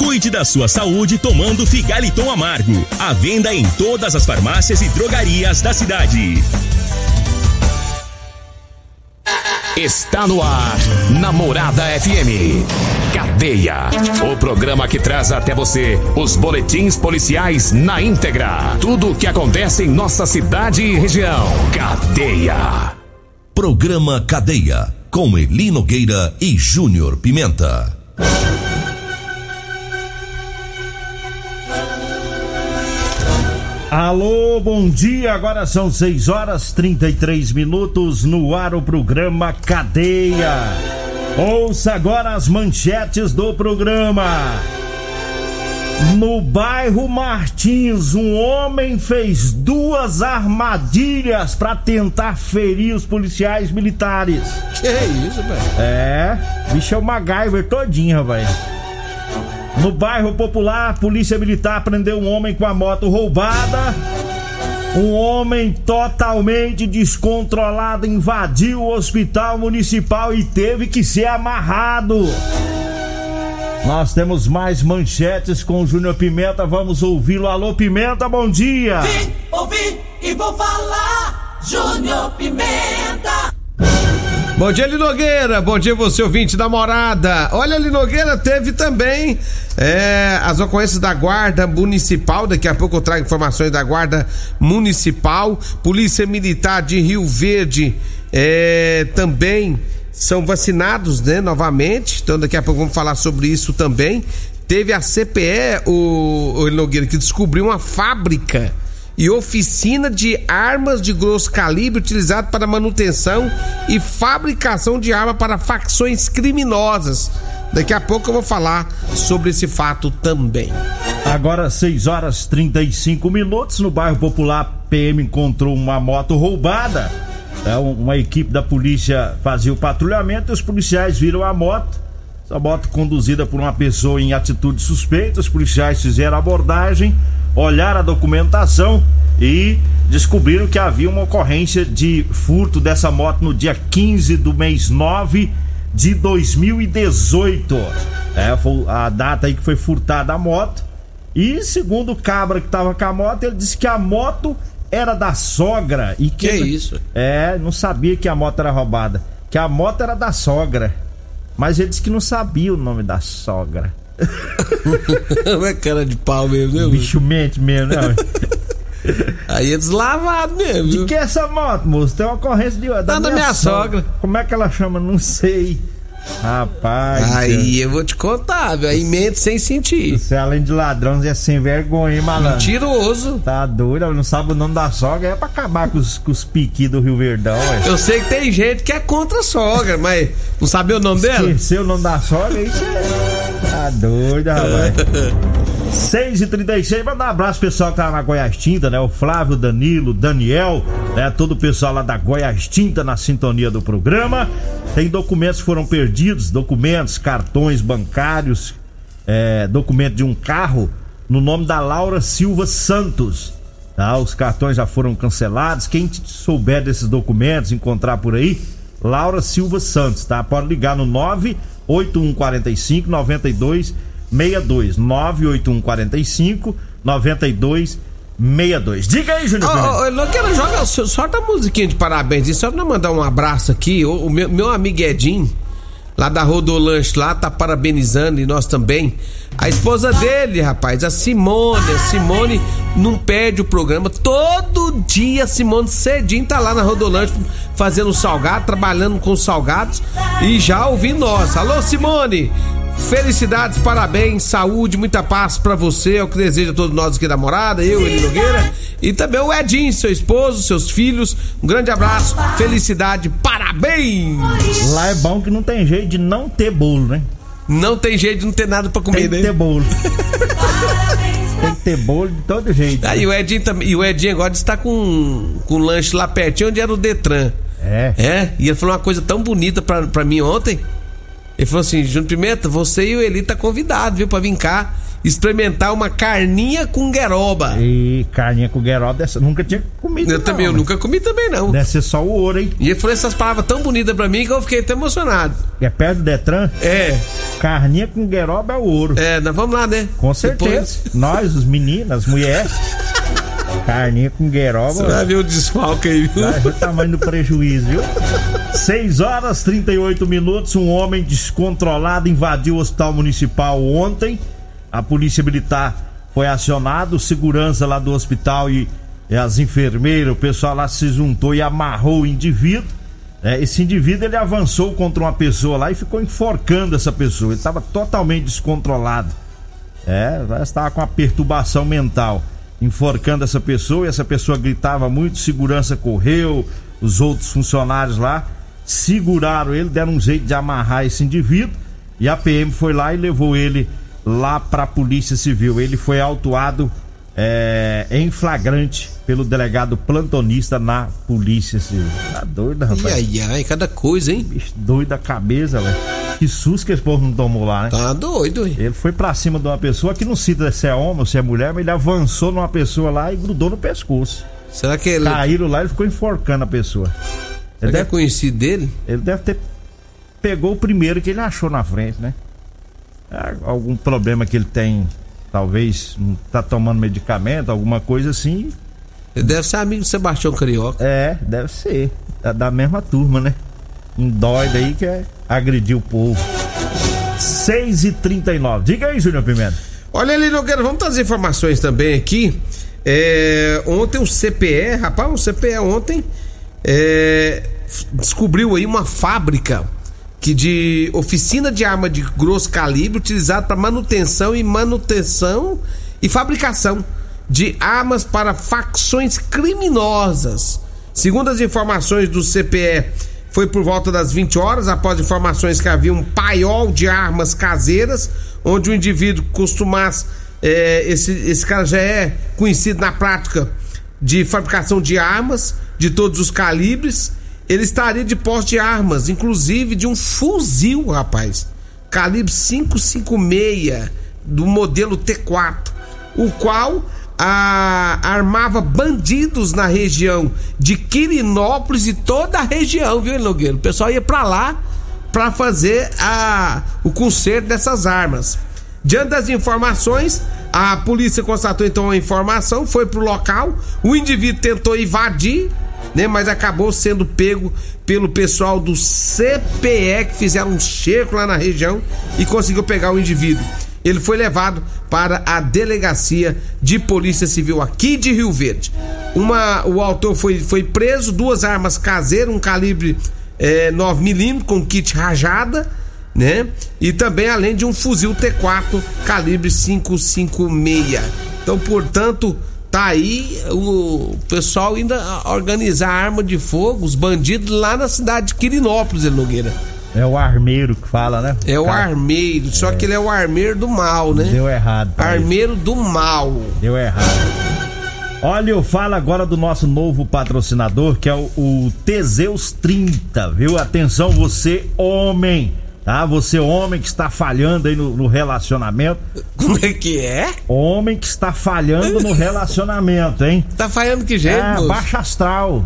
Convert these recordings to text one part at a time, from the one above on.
Cuide da sua saúde tomando Figaliton Amargo. A venda em todas as farmácias e drogarias da cidade. Está no ar, Namorada FM. Cadeia. O programa que traz até você os boletins policiais na íntegra. Tudo o que acontece em nossa cidade e região. Cadeia. Programa Cadeia. Com Elino Nogueira e Júnior Pimenta. Alô, bom dia. Agora são 6 horas 33 minutos no ar o programa Cadeia. Ouça agora as manchetes do programa. No bairro Martins, um homem fez duas armadilhas para tentar ferir os policiais militares. Que isso, velho? É, bicho é o MacGyver todinho, rapaz. No bairro Popular, Polícia Militar prendeu um homem com a moto roubada. Um homem totalmente descontrolado invadiu o hospital municipal e teve que ser amarrado. Nós temos mais manchetes com o Júnior Pimenta, vamos ouvi-lo. Alô, Pimenta, bom dia! Vim, ouvi e vou falar, Júnior Pimenta! Bom dia, Linogueira. Bom dia, você ouvinte da morada. Olha, Linogueira teve também é, as ocorrências da Guarda Municipal. Daqui a pouco eu trago informações da Guarda Municipal. Polícia Militar de Rio Verde é, também são vacinados, né, novamente. Então, daqui a pouco vamos falar sobre isso também. Teve a CPE, o, o Linogueira, que descobriu uma fábrica e oficina de armas de grosso calibre utilizado para manutenção e fabricação de arma para facções criminosas. Daqui a pouco eu vou falar sobre esse fato também. Agora 6 horas 35 minutos no bairro Popular PM encontrou uma moto roubada. É, uma equipe da polícia fazia o patrulhamento e os policiais viram a moto. Essa moto conduzida por uma pessoa em atitude suspeita. Os policiais fizeram a abordagem olharam a documentação e descobriram que havia uma ocorrência de furto dessa moto no dia 15 do mês 9 de 2018. É, foi a data aí que foi furtada a moto. E segundo o cabra que tava com a moto, ele disse que a moto era da sogra e que, que isso? É, não sabia que a moto era roubada, que a moto era da sogra. Mas ele disse que não sabia o nome da sogra. é cara de pau mesmo, né? Bicho mente mesmo, né? Aí é deslavado mesmo. De que é essa moto, moço? Tem uma ocorrência de. Da, da minha, minha sogra. sogra. Como é que ela chama? Não sei. Rapaz. Aí eu vou te contar, velho. Aí mente sem sentir. Você, além de ladrão, é sem vergonha, hein, malandro? Mentiroso. Tá doido, não sabe o nome da sogra. É pra acabar com os, com os piqui do Rio Verdão, ué. Eu sei que tem gente que é contra a sogra, mas não sabe o nome dela? Esqueceu o nome da sogra? Isso é. Tá doido, rapaz. 6 e 36 mandar um abraço pessoal que tá na Goiás Tinta, né? O Flávio, Danilo, Daniel, né? Todo o pessoal lá da Goiás Tinta na sintonia do programa. Tem documentos que foram perdidos, documentos, cartões bancários, é, documento de um carro no nome da Laura Silva Santos. Tá? Os cartões já foram cancelados. Quem souber desses documentos, encontrar por aí, Laura Silva Santos, tá? Pode ligar no 98145 92 62 98145 9262. Diga aí, Júnior. Oh, oh, quero jogar, solta a musiquinha de parabéns. E só pra mandar um abraço aqui, o, o meu, meu amigo Edinho, lá da Rodolanche, lá tá parabenizando e nós também. A esposa dele, rapaz, a Simone. A Simone não perde o programa. Todo dia a Simone cedinho tá lá na Rodolanche fazendo salgado, trabalhando com salgados e já ouvindo nós. Alô, Simone! Felicidades, parabéns, saúde, muita paz para você, é o que deseja a todos nós aqui da morada, eu, Eli Nogueira, e também o Edinho, seu esposo, seus filhos. Um grande abraço, felicidade, parabéns! Lá é bom que não tem jeito de não ter bolo, né? Não tem jeito de não ter nada para comer, tem né? Tem que ter bolo. tem que ter bolo de todo jeito. Aí o Edinho também. E o Edinho agora está com, com lanche lá pertinho onde era o Detran. É. É, e ele falou uma coisa tão bonita pra, pra mim ontem. Ele falou assim: Júnior Pimenta, você e o Eli tá convidado, viu, pra vir cá experimentar uma carninha com gueroba. E carninha com gueroba dessa, nunca tinha comido. Eu não, também, eu nunca comi também, não. Deve ser só o ouro, hein? E ele falou essas palavras tão bonitas pra mim que eu fiquei até emocionado. É perto do Detran? É, Carninha com gueroba é o ouro. é, nós vamos lá, né? Com certeza. Depois, Nós, os meninos, as mulheres. Carninha com gueroba. você vai ver o desfalque aí, viu? Vai ver o tamanho do prejuízo, viu? 6 horas 38 minutos. Um homem descontrolado invadiu o hospital municipal ontem. A polícia militar foi acionada, segurança lá do hospital e, e as enfermeiras, o pessoal lá se juntou e amarrou o indivíduo. É, esse indivíduo ele avançou contra uma pessoa lá e ficou enforcando essa pessoa. Ele estava totalmente descontrolado. É, estava com uma perturbação mental, enforcando essa pessoa, e essa pessoa gritava muito, segurança correu, os outros funcionários lá seguraram ele, deram um jeito de amarrar esse indivíduo, e a PM foi lá e levou ele lá para a Polícia Civil. Ele foi autuado é, em flagrante pelo delegado plantonista na Polícia Civil. Tá doido, rapaz? Ai, ai, ai, cada coisa, hein? Bicho doido da cabeça, velho. Que susto que esse povo não tomou lá, né? Tá doido, hein? Ele foi pra cima de uma pessoa que não cita se é homem ou se é mulher, mas ele avançou numa pessoa lá e grudou no pescoço. Será que ele, Caíram lá e ficou enforcando a pessoa. será Ele é deve, conhecido dele? ele deve ter pegou o primeiro que ele achou na frente, né? É, Algum problema que ele tem, talvez tá tomando medicamento, alguma coisa assim. Deve ser amigo do Sebastião Carioca. É, deve ser. Da, da mesma turma, né? Um doido aí que é agredir o povo. 6 e 39 Diga aí, Júnior Pimenta. Olha ali, Nogueira, vamos trazer informações também aqui. É, ontem o CPE, rapaz, o CPE ontem é, descobriu aí uma fábrica que de oficina de arma de grosso calibre utilizada para manutenção e manutenção e fabricação de armas para facções criminosas. Segundo as informações do CPE, foi por volta das 20 horas, após informações que havia um paiol de armas caseiras, onde o indivíduo costumasse. é, esse, esse cara já é conhecido na prática de fabricação de armas de todos os calibres. Ele estaria de posse de armas, inclusive de um fuzil, rapaz. Calibre 556 do modelo T4, o qual a- armava bandidos na região de Quirinópolis e toda a região, viu, Nogueira? O pessoal ia pra lá pra fazer a, o conserto dessas armas. Diante das informações, a polícia constatou então a informação, foi pro local, o indivíduo tentou invadir, né, mas acabou sendo pego pelo pessoal do CPE que fizeram um cerco lá na região e conseguiu pegar o indivíduo. Ele foi levado para a delegacia de polícia civil aqui de Rio Verde. Uma, o autor foi, foi preso, duas armas caseiras, um calibre é, 9mm com kit rajada, né? E também além de um fuzil T4 calibre 556. Então, portanto, tá aí o pessoal ainda organizar arma de fogo, os bandidos lá na cidade de Quirinópolis, Nogueira. É o armeiro que fala, né? É o Cara, armeiro, só que ele é o armeiro do mal, né? Deu errado. ele. Armeiro do mal. Deu errado. Olha, eu falo agora do nosso novo patrocinador, que é o, o Teseus 30, viu? Atenção, você homem, tá? Você homem que está falhando aí no, no relacionamento. Como é que é? Homem que está falhando no relacionamento, hein? Tá falhando que jeito, É, moço? baixa astral.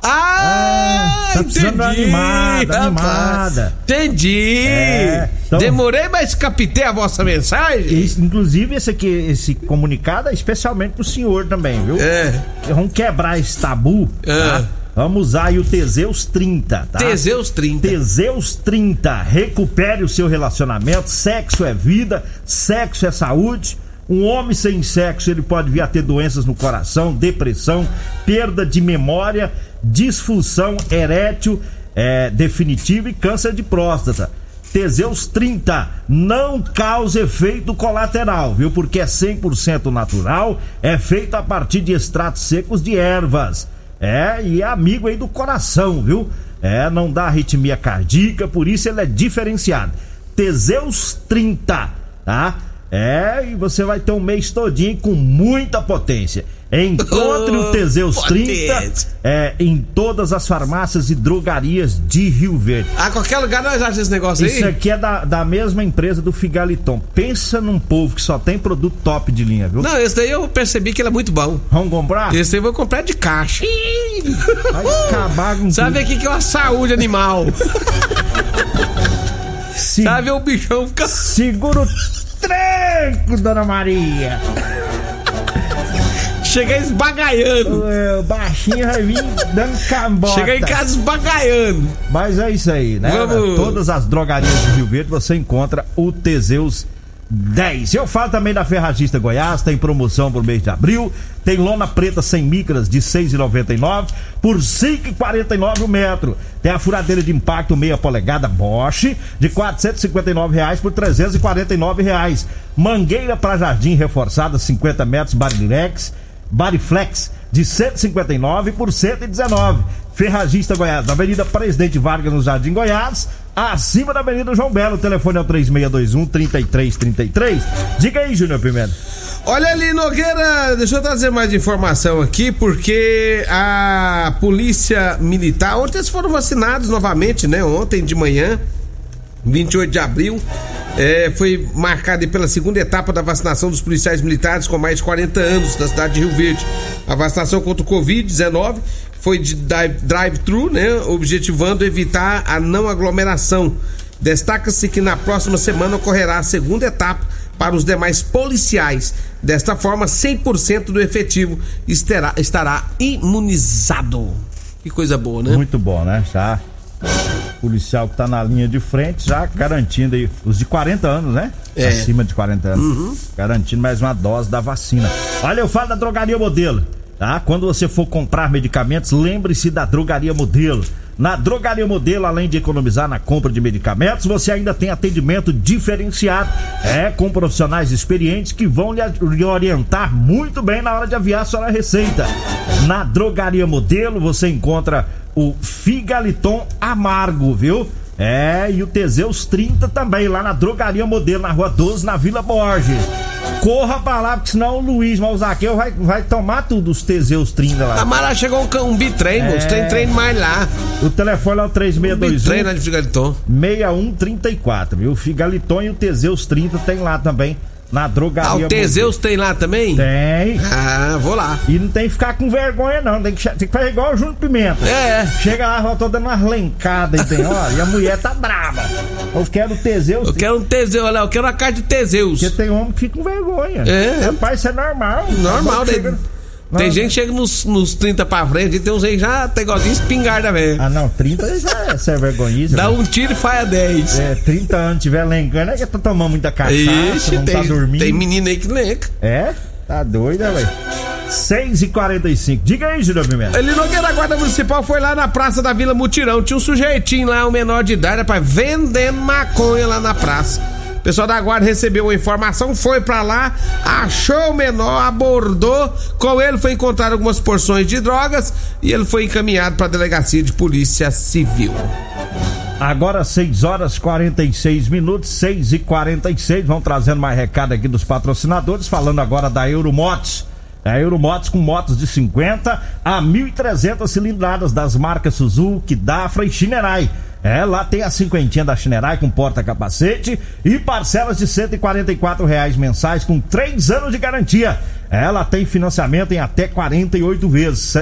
Ah, tá precisando entendi. animada, rapaz. animada. Entendi. É, então- Demorei, mas captei a vossa mensagem. Esse- inclusive, esse aqui, esse comunicado é especialmente pro senhor também, viu? É. Vamos quebrar esse tabu, tá? Vamos usar aí o Teseus 30, tá? Teseus 30. Teseus 30. Recupere o seu relacionamento. Sexo é vida, sexo é saúde. Um homem sem sexo, ele pode vir a ter doenças no coração, depressão, perda de memória, disfunção erétil é, definitiva e câncer de próstata. Teseus 30 não causa efeito colateral, viu? Porque é 100% natural, é feito a partir de extratos secos de ervas. É, e é amigo aí do coração, viu? É, não dá arritmia cardíaca, por isso ele é diferenciado. Teseus 30, tá? É, e você vai ter um mês todinho com muita potência. Encontre o Teseus 30 é, em todas as farmácias e drogarias de Rio Verde. Ah, qualquer lugar nós achamos esse negócio Isso aí? aqui é da, da mesma empresa do Figaliton. Pensa num povo que só tem produto top de linha, viu? Não, esse daí eu percebi que ele é muito bom. Vamos comprar? Esse aí eu vou comprar de caixa. Vai acabar com Sabe aqui que é uma saúde animal. Se- Sabe o bichão fica. Segura o tranco, dona Maria. Chega esbagaiando. O baixinho vai vir dando cambota. Chega em casa esbagaiando. Mas é isso aí, né? Vamos- Todas as drogarias de Rio Verde você encontra o Teseus 10. Eu falo também da Ferragista Goiás, tem promoção pro mês de abril. Tem lona preta sem micras de 6,99 por 5,49 o metro. Tem a furadeira de impacto meia polegada Bosch de 459 reais por 349 reais. Mangueira para jardim reforçada 50 metros Barilex Bariflex de 159 por 119. Ferragista Goiás, na Avenida Presidente Vargas, no Jardim Goiás, acima da Avenida João Belo. O telefone é o 3621 3333. Diga aí, Júnior Pimenta. Olha ali, Nogueira, deixa eu trazer mais informação aqui, porque a polícia militar, ontem eles foram vacinados novamente, né? Ontem de manhã, 28 de abril, é, foi marcada pela segunda etapa da vacinação dos policiais militares com mais de 40 anos da cidade de Rio Verde. A vacinação contra o Covid-19 foi de drive- drive-thru, né? Objetivando evitar a não aglomeração. Destaca-se que na próxima semana ocorrerá a segunda etapa para os demais policiais. Desta forma, 100% do efetivo estará, estará imunizado. Que coisa boa, né? Muito bom, né? Já. Policial que tá na linha de frente, já garantindo aí os de 40 anos, né? É. Acima de 40 anos. Garantindo mais uma dose da vacina. Olha, eu falo da drogaria modelo. Tá? Quando você for comprar medicamentos, lembre-se da drogaria modelo. Na Drogaria Modelo, além de economizar na compra de medicamentos, você ainda tem atendimento diferenciado. É, com profissionais experientes que vão lhe, orientar muito bem na hora de aviar sua receita. Na Drogaria Modelo, você encontra o Figaliton Amargo, viu? É, e o Teseus 30 também, lá na Drogaria Modelo, na Rua 12, na Vila Borges. Corra pra lá, porque senão o Luiz Malzaqueu vai, vai tomar tudo os Teseus 30 lá. Amará chegou um, um bitrem, moço. Tem treino mais lá. O telefone é o Um bitrem 3621 lá de Figaliton. 6134, viu? O Figaliton e o Teseus 30 tem lá também, na Ah, drogaria. o Teseus tem lá também? Tem. Ah, vou lá. E não tem que ficar com vergonha, não. Tem que, tem que fazer igual o Júnior Pimenta. É. Chega lá, tô dando umas lencadas, entendeu? Ó, e a mulher tá brava. Eu quero o Teseus. Eu quero um Teseus, olha, eu quero uma carta de Teseus. Porque tem homem que fica com vergonha. É. Rapaz, isso é normal. Normal, né? Chegando- Tem Não, gente que chega nos, nos 30 pra frente e tem uns aí que já tem igualzinho espingarda, velho. Ah, não, 30 já é ser vergonhice. Dá um tiro e faz a 10. É, 30 anos tiver lencando, é que tá tomando muita cachaça, Ixi, não tem, tá dormindo. tem menino aí que lenca. É? Tá doida, velho. 6 e 45 Diga aí, Júlio Pimenta. Ele Nogueira da Guarda Municipal foi lá na Praça da Vila Mutirão. Tinha um sujeitinho lá, um menor de idade, rapaz, vendendo maconha lá na praça. Pessoal da guarda recebeu a informação, foi pra lá, achou o menor, abordou. Com ele foi encontrar algumas porções de drogas e ele foi encaminhado pra delegacia de polícia civil. Agora 6 horas 46 minutos, 6 e 46 Vão trazendo mais recado aqui dos patrocinadores, falando agora da Euromotos. A Euromotos com motos de 50 a 1.300 cilindradas das marcas Suzuki, Dafra e Shinerai. É, lá tem a cinquentinha da Shinerai com porta-capacete e parcelas de 144 reais mensais com 3 anos de garantia. Ela tem financiamento em até 48 vezes,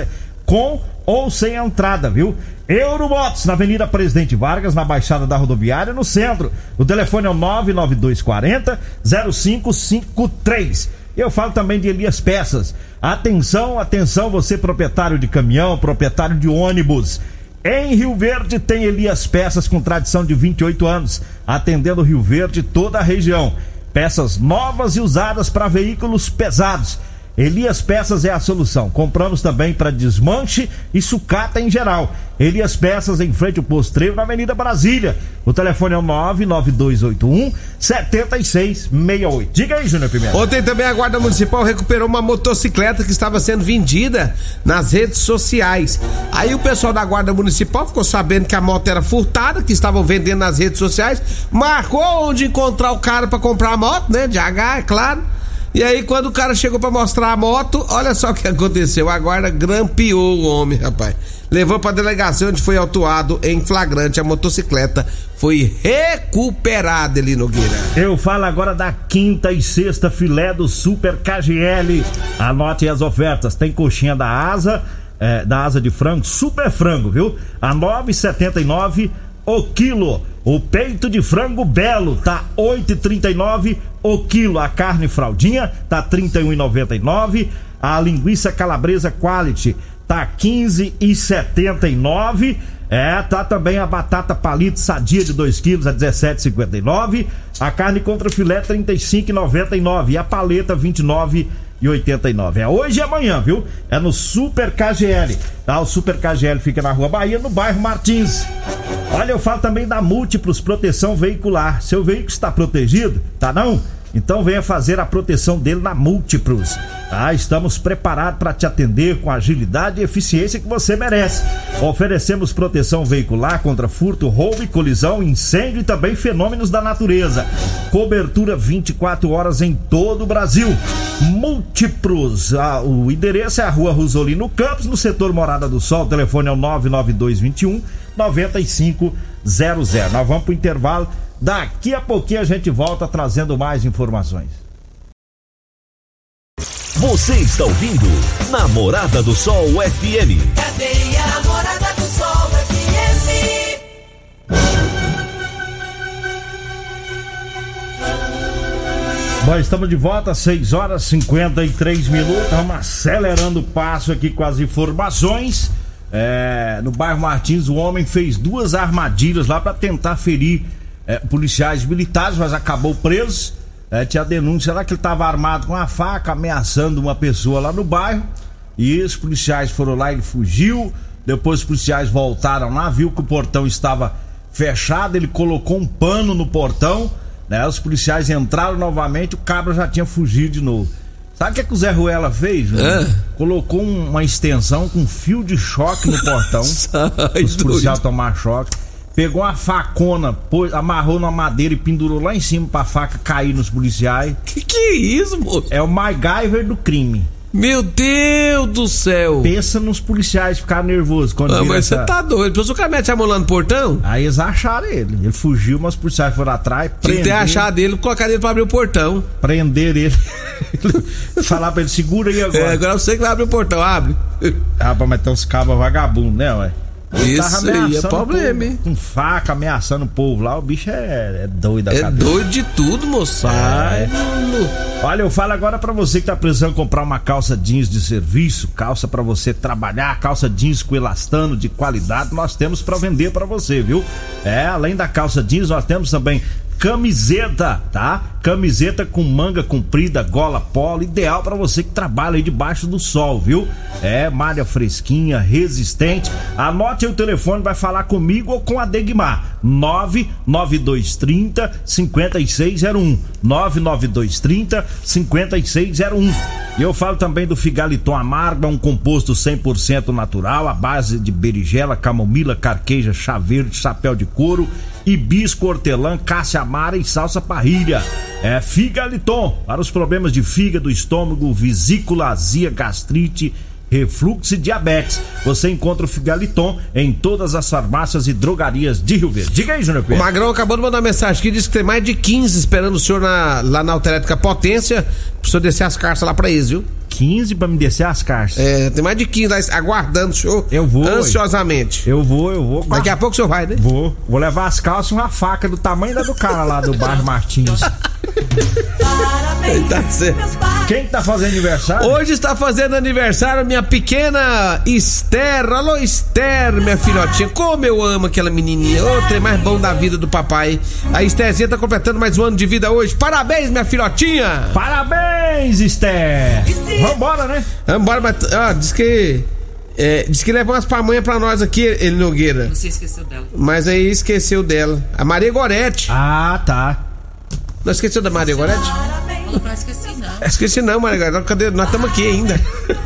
com ou sem entrada, viu? Euromotos, na Avenida Presidente Vargas, na Baixada da Rodoviária, no centro. O telefone é o 99240 0553. Eu falo também de Elias Peças. Atenção, atenção, você proprietário de caminhão, proprietário de ônibus. Em Rio Verde tem Elias Peças com tradição de 28 anos, atendendo Rio Verde toda a região. Peças novas e usadas para veículos pesados. Elias Peças é a solução. Compramos também para desmanche e sucata em geral. Elias Peças em frente ao postreiro na Avenida Brasília. O telefone é o 99281 7668. Diga aí, Júnior Pimenta. Ontem também a Guarda Municipal recuperou uma motocicleta que estava sendo vendida nas redes sociais. Aí o pessoal da Guarda Municipal ficou sabendo que a moto era furtada, que estavam vendendo nas redes sociais, marcou onde encontrar o cara para comprar a moto, né? De H, é claro. E aí, quando o cara chegou para mostrar a moto, olha só o que aconteceu. A guarda grampeou o homem, rapaz. Levou pra delegacia onde foi autuado em flagrante. A motocicleta foi recuperada, Eli Nogueira. Eu falo agora da quinta e sexta filé do Super KGL. Anote as ofertas. Tem coxinha da asa, é, da asa de frango, super frango, viu? A 9,79 o quilo. O peito de frango belo tá 8,39 o quilo. A carne fraldinha tá 31,99. A linguiça calabresa quality tá 15,79. É, tá também a batata palito sadia de 2 quilos a 17,59. A carne contra filé 35,99 e a paleta 29 e 89. É hoje e amanhã, viu? É no Super KGL. Tá? O Super KGL fica na Rua Bahia, no bairro Martins. Olha, eu falo também da Múltiplos Proteção Veicular. Seu veículo está protegido? Tá não? Então venha fazer a proteção dele na Múltiplos. Ah, estamos preparados para te atender com a agilidade e eficiência que você merece. Oferecemos proteção veicular contra furto, roubo e colisão, incêndio e também fenômenos da natureza. Cobertura 24 horas em todo o Brasil. Múltiplos. Ah, o endereço é a Rua Rosolino Campos, no setor Morada do Sol. O telefone é o 99221 9500. Nós vamos pro intervalo. Daqui a pouquinho a gente volta trazendo mais informações. Você está ouvindo Namorada do Sol FM. Cadeia Namorada do Sol FM. Bom, estamos de volta, 6 horas e 53 minutos. Estamos acelerando o passo aqui com as informações. É, no bairro Martins, o homem fez duas armadilhas lá para tentar ferir é, policiais militares, mas acabou preso. É, tinha denúncia lá que ele estava armado com uma faca, ameaçando uma pessoa lá no bairro. E os policiais foram lá, ele fugiu. Depois os policiais voltaram lá, viu que o portão estava fechado, ele colocou um pano no portão. Né? Os policiais entraram novamente, o cabra já tinha fugido de novo. Sabe o que, é que o Zé Ruela fez? Né? Colocou um- uma extensão com fio de choque no portão. Sai, os policiais doido. tomar choque. Pegou uma facona, pôs- amarrou na madeira e pendurou lá em cima pra faca cair nos policiais. Que que é isso, moço? É o MacGyver do crime. Meu Deus do céu! Pensa nos policiais ficar nervosos quando Ah, mas você essa- tá doido. Depois o cara mete a mão lá no portão? Aí eles acharam ele. Ele fugiu, mas os policiais foram atrás, que ter prenderam, achado ele, colocar ele pra abrir o portão. prenderam ele. Falar pra ele, segura aí É, agora. agora você que vai abrir o portão, abre. Ah, mas então os cabas vagabundos, né, ué? Isso aí é problema, hein? Com faca, ameaçando o povo lá. O bicho é, é doido É cabeça. doido de tudo, moço. Ai, É. mano. Olha, eu falo agora pra você que tá precisando comprar uma calça jeans de serviço, calça pra você trabalhar, calça jeans com elastano de qualidade, nós temos pra vender pra você, viu? É, além da calça jeans, nós temos também camiseta, tá? Camiseta com manga comprida, gola polo, ideal pra você que trabalha aí debaixo do sol, viu? É, malha fresquinha, resistente. Anote o telefone, vai falar comigo ou com a Degmar. 99230 5601. 99230 5601. E eu falo também do Figaliton Amargo, é um composto 100% natural, à base de berigela, camomila, carqueja, chá verde, chapéu de couro, hibisco, hortelã, cássia amara e salsa parrilha. É Figaliton, para os problemas de fígado, estômago, vesícula, azia, gastrite, refluxo e diabetes. Você encontra o Figaliton em todas as farmácias e drogarias de Rio Verde. Diga aí, Júnior O Pedro. Magrão acabou de mandar mensagem aqui, disse que tem mais de 15 esperando o senhor na- lá na Autoelétrica Potência, pro senhor descer as cartas lá pra eles, viu? 15 pra me descer as cartas. É, tem mais de 15 lá aguardando o senhor Eu vou, ansiosamente. Eu vou, eu vou. Daqui a pouco o senhor vai, né? Vou. Vou levar as calças e uma faca do tamanho da do cara lá do bairro Martins. Parabéns, Tá certo. meus pais. Quem tá fazendo aniversário? Hoje está fazendo aniversário minha pequena Esther. Alô, Esther, minha filhotinha. Como eu amo aquela menininha. Ô, trem mais bom da vida do papai. A Estherzinha tá completando mais um ano de vida hoje. Parabéns, minha filhotinha. Parabéns, Esther! Vambora, né? Vambora, mas ó, diz que. É, diz que levou umas pamonhas pra nós aqui, ele Nogueira. Você esqueceu dela. Mas aí esqueceu dela. A Maria Gorete. Ah, tá. Não esqueceu da Maria Gorete? Não, não esqueci, não. Esqueci não, Maria Gorete. Cadê? Nós estamos aqui ainda.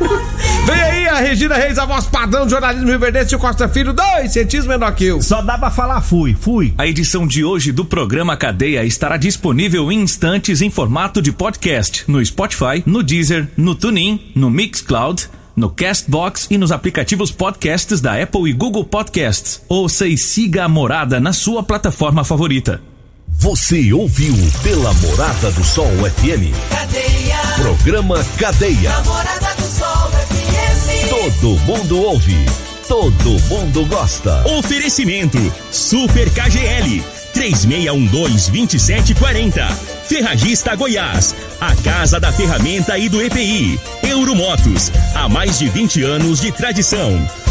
Vem aí a Regina Reis, a voz padrão do jornalismo Rio Verde, e o Costa Filho, dois centímetros menor que eu. Só dá pra falar fui, fui. A edição de hoje do programa Cadeia estará disponível em instantes em formato de podcast no Spotify, no Deezer, no TuneIn, no Mixcloud, no Castbox e nos aplicativos podcasts da Apple e Google Podcasts. Ouça e siga a morada na sua plataforma favorita. Você ouviu pela Morada do Sol FM. Cadeia, Programa Cadeia. namorada do Sol FM. Todo mundo ouve. Todo mundo gosta. Oferecimento Super KGL 3612-2740. Ferragista Goiás, a casa da ferramenta e do EPI. Euromotos, há mais de 20 anos de tradição.